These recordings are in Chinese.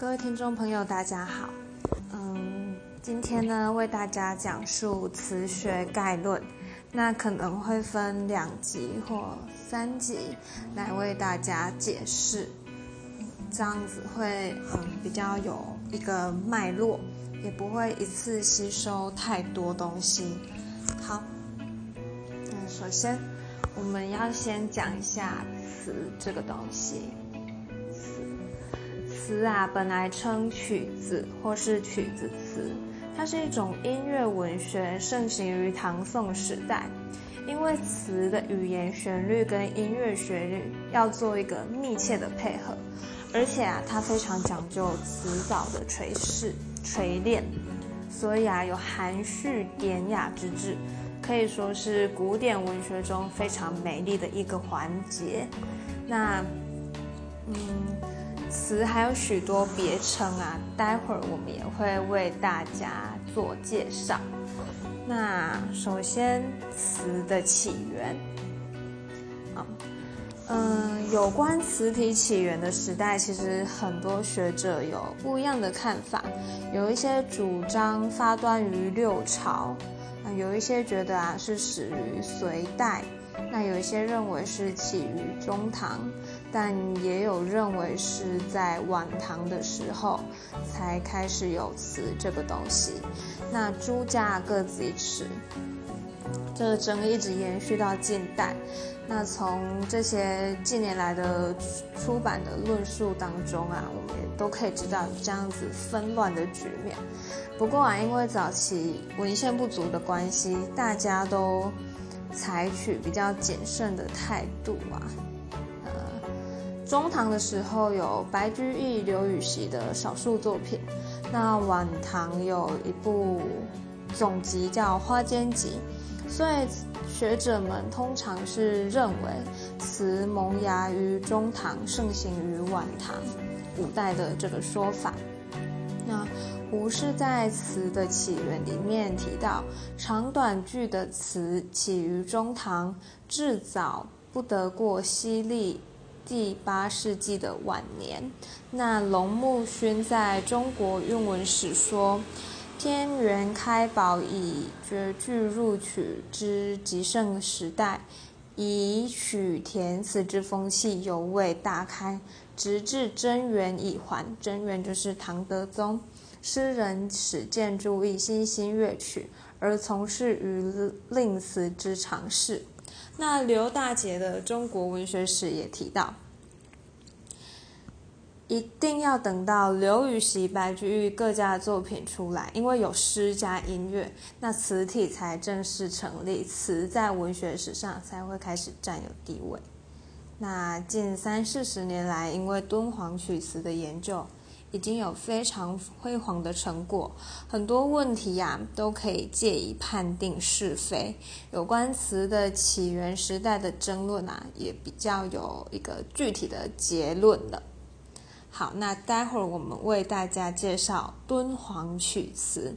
各位听众朋友，大家好。嗯，今天呢，为大家讲述词学概论，那可能会分两集或三集来为大家解释，这样子会嗯比较有一个脉络，也不会一次吸收太多东西。好，那首先我们要先讲一下词这个东西。词啊，本来称曲子或是曲子词，它是一种音乐文学，盛行于唐宋时代。因为词的语言旋律跟音乐旋律要做一个密切的配合，而且啊，它非常讲究词藻的锤饰、锤炼，所以啊，有含蓄典雅之至，可以说是古典文学中非常美丽的一个环节。那，嗯。词还有许多别称啊，待会儿我们也会为大家做介绍。那首先词的起源，啊，嗯，有关词体起源的时代，其实很多学者有不一样的看法。有一些主张发端于六朝，有一些觉得啊是始于隋代，那有一些认为是起于中唐。但也有认为是在晚唐的时候才开始有词这个东西，那朱家各自一词，这个争议一直延续到近代。那从这些近年来的出版的论述当中啊，我们也都可以知道这样子纷乱的局面。不过啊，因为早期文献不足的关系，大家都采取比较谨慎的态度啊。中唐的时候有白居易、刘禹锡的少数作品，那晚唐有一部总集叫《花间集》，所以学者们通常是认为词萌芽于中唐，盛行于晚唐、五代的这个说法。那胡适在《词的起源》里面提到，长短句的词起于中唐，至早不得过西历。第八世纪的晚年，那龙木勋在中国韵文史说：“天元开宝以绝句入曲之极盛时代，以曲填词之风气尤为大开，直至贞元以还。贞元就是唐德宗，诗人始见注意新兴乐曲，而从事于令词之尝试。”那刘大姐的《中国文学史》也提到，一定要等到刘禹锡、白居易各家的作品出来，因为有诗加音乐，那词体才正式成立，词在文学史上才会开始占有地位。那近三四十年来，因为敦煌曲词的研究。已经有非常辉煌的成果，很多问题呀都可以借以判定是非。有关词的起源时代的争论啊，也比较有一个具体的结论了。好，那待会儿我们为大家介绍敦煌曲词。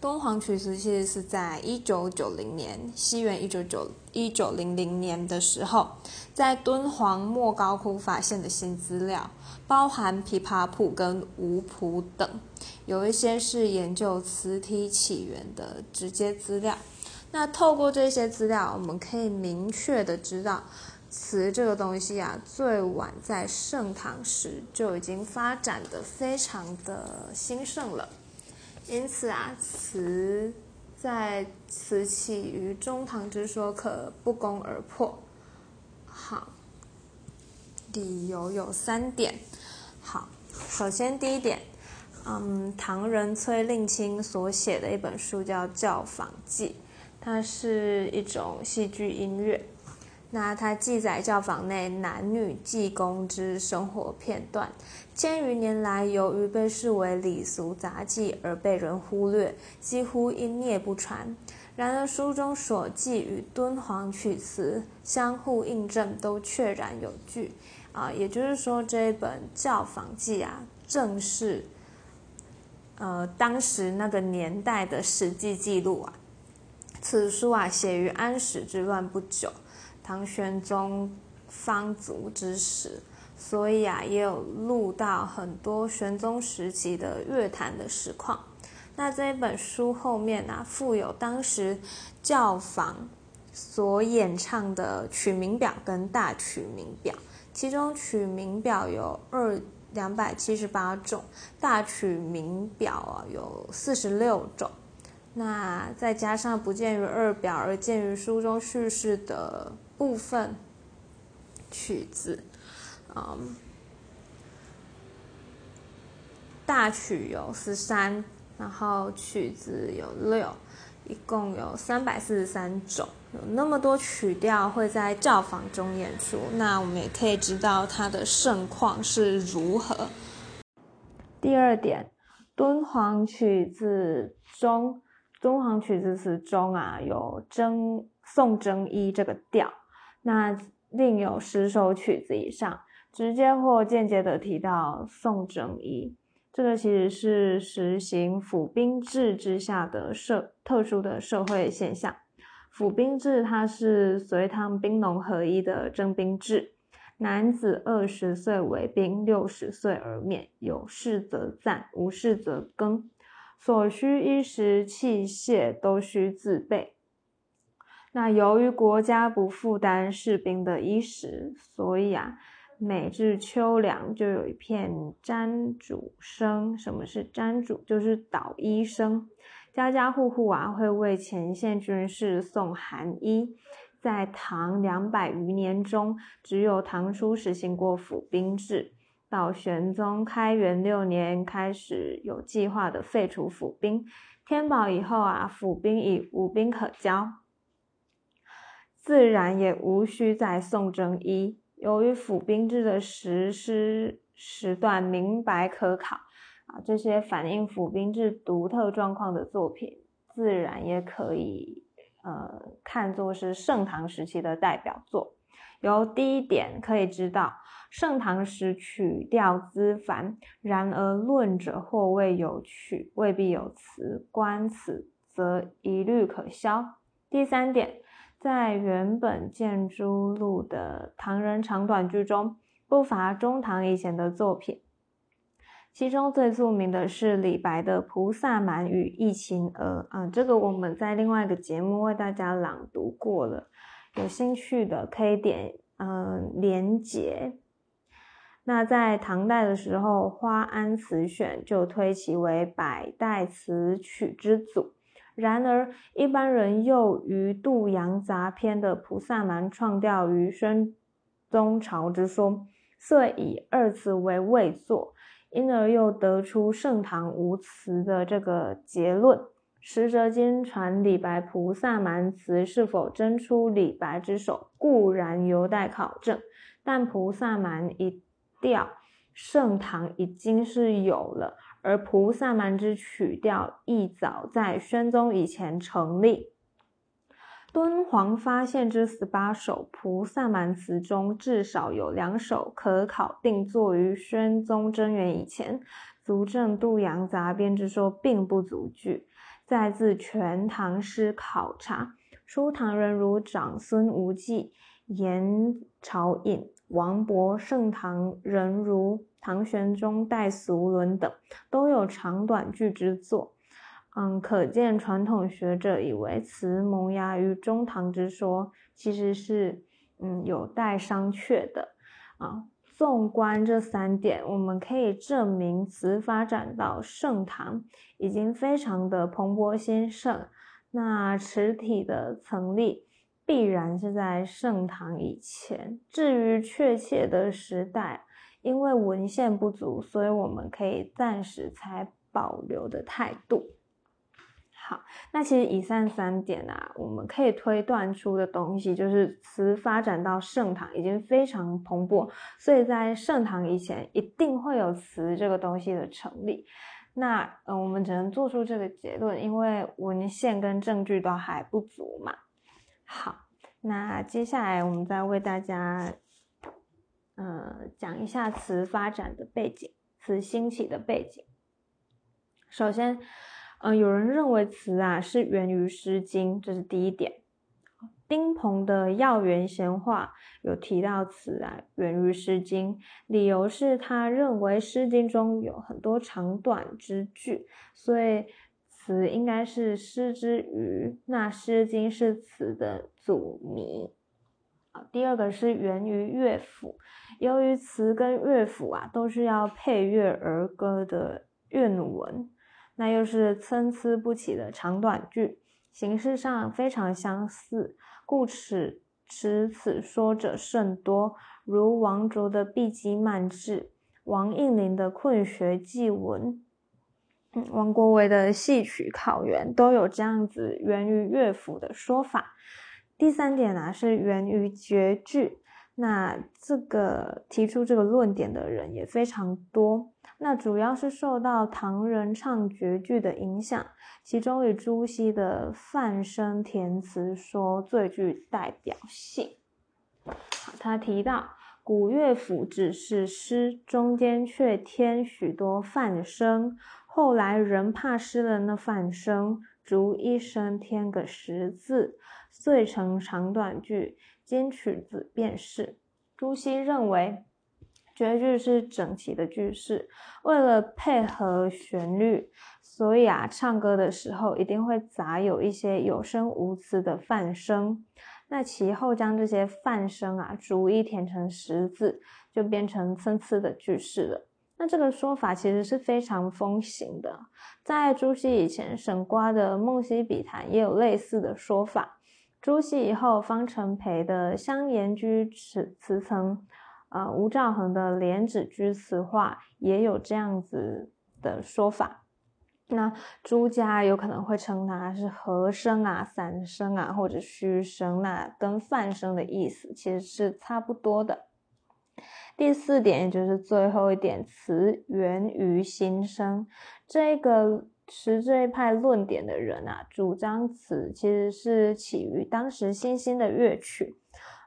敦煌曲词其实是在一九九零年，西元一九九一九零零年的时候，在敦煌莫高窟发现的新资料，包含琵琶谱跟五谱等，有一些是研究词体起源的直接资料。那透过这些资料，我们可以明确的知道，词这个东西啊，最晚在盛唐时就已经发展的非常的兴盛了。因此啊，词在词起于中唐之说可不攻而破。好，理由有三点。好，首先第一点，嗯，唐人崔令卿所写的一本书叫《教坊记》，它是一种戏剧音乐。那它记载教坊内男女济公之生活片段，千余年来，由于被视为礼俗杂技而被人忽略，几乎湮灭不传。然而书中所记与敦煌曲词相互印证，都确然有据。啊，也就是说，这一本《教坊记》啊，正是呃当时那个年代的实际记录啊。此书啊，写于安史之乱不久。唐玄宗方卒之时，所以啊，也有录到很多玄宗时期的乐坛的实况。那这一本书后面呢，附有当时教坊所演唱的曲名表跟大曲名表，其中曲名表有二两百七十八种，大曲名表啊有四十六种。那再加上不见于二表而见于书中叙事的部分曲子，嗯，大曲有十三。然后曲子有六，一共有三百四十三种，有那么多曲调会在教坊中演出，那我们也可以知道它的盛况是如何。第二点，敦煌曲子中，敦煌曲子词中啊有征宋征一这个调，那另有十首曲子以上，直接或间接的提到宋征一。这个其实是实行府兵制之下的社特殊的社会现象。府兵制它是隋唐兵农合一的征兵制，男子二十岁为兵，六十岁而免，有事则暂，无事则更，所需衣食器械都需自备。那由于国家不负担士兵的衣食，所以啊。每至秋凉，就有一片毡主声。什么是毡主？就是捣衣声。家家户户啊，会为前线军士送寒衣。在唐两百余年中，只有唐初实行过府兵制。到玄宗开元六年，开始有计划的废除府兵。天宝以后啊，府兵已无兵可交，自然也无需再送征衣。由于府兵制的实施时段明白可考啊，这些反映府兵制独特状况的作品，自然也可以呃看作是盛唐时期的代表作。由第一点可以知道，盛唐时曲调资繁，然而论者或未有曲，未必有词，观此则一律可消。第三点。在原本建筑录的唐人长短句中，不乏中唐以前的作品，其中最著名的是李白的《菩萨蛮与忆秦娥》啊，这个我们在另外一个节目为大家朗读过了，有兴趣的可以点嗯连结。那在唐代的时候，《花庵词选》就推其为百代词曲之祖。然而，一般人又于《杜阳杂篇》的菩萨蛮创调于宣宗朝之说，遂以二词为未作，因而又得出盛唐无词的这个结论。实则今传李白菩萨蛮词是否真出李白之手，固然有待考证，但菩萨蛮一调，盛唐已经是有了。而菩萨蛮之曲调亦早在宣宗以前成立。敦煌发现之十八首菩萨蛮词中，至少有两首可考定作于宣宗贞元以前，足证杜阳杂编之说并不足据。再自《全唐诗》考察，初唐人如长孙无忌、颜朝隐、王勃，盛唐人如。唐玄宗、戴俗伦等都有长短句之作，嗯，可见传统学者以为词萌芽于中唐之说，其实是嗯有待商榷的啊。纵观这三点，我们可以证明词发展到盛唐已经非常的蓬勃兴盛，那词体的成立必然是在盛唐以前。至于确切的时代，因为文献不足，所以我们可以暂时才保留的态度。好，那其实以上三点啊，我们可以推断出的东西，就是词发展到盛唐已经非常蓬勃，所以在盛唐以前一定会有词这个东西的成立。那嗯，我们只能做出这个结论，因为文献跟证据都还不足嘛。好，那接下来我们再为大家。呃，讲一下词发展的背景，词兴起的背景。首先，嗯，有人认为词啊是源于《诗经》，这是第一点。丁鹏的《药园闲话》有提到词啊源于《诗经》，理由是他认为《诗经》中有很多长短之句，所以词应该是诗之余。那《诗经》是词的祖谜。第二个是源于乐府，由于词跟乐府啊都是要配乐而歌的韵文，那又是参差不齐的长短句，形式上非常相似。故此，持此说者甚多，如王卓的《碧鸡漫志》，王应麟的《困学记文》，王国维的《戏曲考源》都有这样子源于乐府的说法。第三点呢，是源于绝句。那这个提出这个论点的人也非常多。那主要是受到唐人唱绝句的影响，其中以朱熹的范生填词说最具代表性。他提到古乐府只是诗，中间却添许多范声，后来人怕失了那范声，逐一声添个十字，遂成长短句。今曲子便是。朱熹认为。绝句是整齐的句式，为了配合旋律，所以啊，唱歌的时候一定会杂有一些有声无词的泛声。那其后将这些泛声啊，逐一填成十字，就变成参差的句式了。那这个说法其实是非常风行的，在朱熹以前，沈瓜的《梦溪笔谈》也有类似的说法。朱熹以后，方成培的《香严居词词层》。啊，吴兆恒的《莲子居词话》也有这样子的说法。那朱家有可能会称它是和声啊、散声啊，或者虚声，那跟泛声的意思其实是差不多的。第四点，也就是最后一点，词源于心声。这个持这一派论点的人啊，主张词其实是起于当时新兴的乐曲。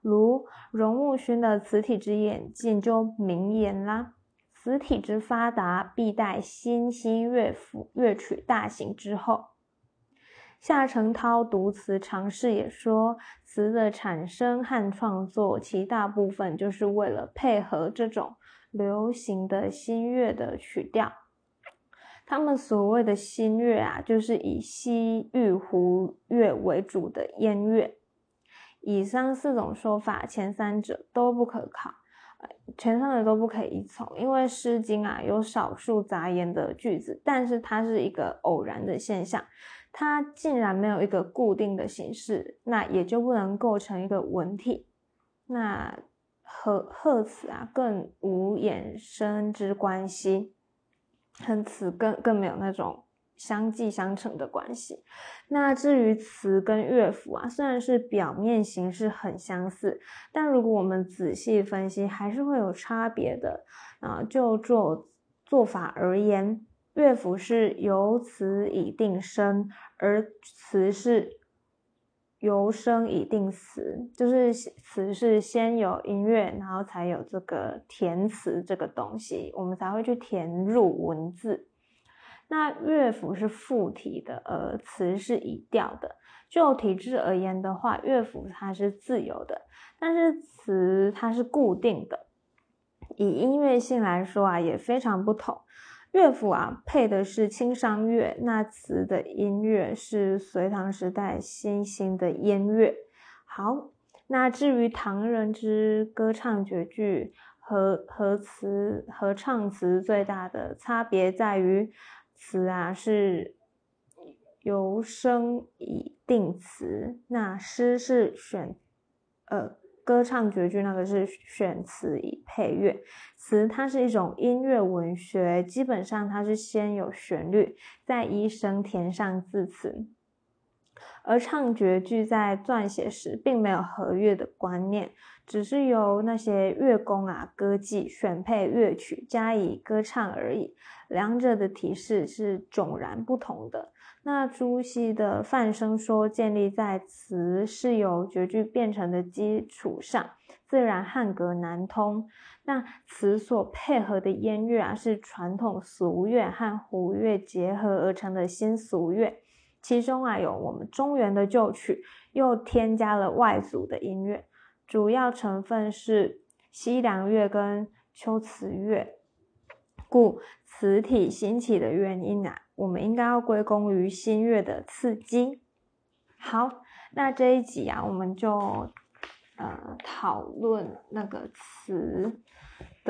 如荣木勋的词体之演进就明言啦，词体之发达必待新兴乐府乐曲大行之后。夏承焘读词常试也说，词的产生和创作，其大部分就是为了配合这种流行的新乐的曲调。他们所谓的新乐啊，就是以西域胡乐为主的燕乐。以上四种说法，前三者都不可靠，前三者都不可以依从。因为《诗经》啊有少数杂言的句子，但是它是一个偶然的现象，它竟然没有一个固定的形式，那也就不能构成一个文体。那和贺词啊更无衍生之关系，和词更更没有那种。相继相成的关系。那至于词跟乐府啊，虽然是表面形式很相似，但如果我们仔细分析，还是会有差别的啊。就做做法而言，乐府是由词以定声，而词是由声以定词，就是词是先有音乐，然后才有这个填词这个东西，我们才会去填入文字。那乐府是附体的，而词是以调的。就体制而言的话，乐府它是自由的，但是词它是固定的。以音乐性来说啊，也非常不同。乐府啊配的是清商乐，那词的音乐是隋唐时代新兴的燕乐。好，那至于唐人之歌唱绝句和和词和唱词最大的差别在于。词啊是由声以定词，那诗是选，呃，歌唱绝句那个是选词以配乐。词它是一种音乐文学，基本上它是先有旋律，再依声填上字词。而唱绝句在撰写时并没有和乐的观念，只是由那些乐工啊歌妓选配乐曲加以歌唱而已。两者的提示是迥然不同的。那朱熹的范声说建立在词是由绝句变成的基础上，自然汉格难通。那词所配合的音乐啊，是传统俗乐和胡乐结合而成的新俗乐。其中啊有我们中原的旧曲，又添加了外族的音乐，主要成分是西凉乐跟秋瓷乐，故词体兴起的原因啊，我们应该要归功于新乐的刺激。好，那这一集啊，我们就。呃，讨论那个词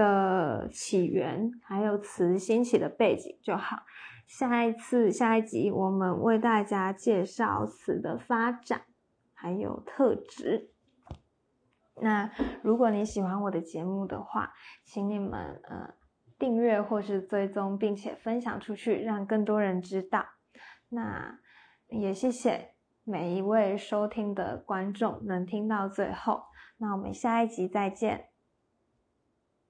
的起源，还有词兴起的背景就好。下一次下一集，我们为大家介绍词的发展还有特质。那如果你喜欢我的节目的话，请你们呃订阅或是追踪，并且分享出去，让更多人知道。那也谢谢。每一位收听的观众能听到最后，那我们下一集再见。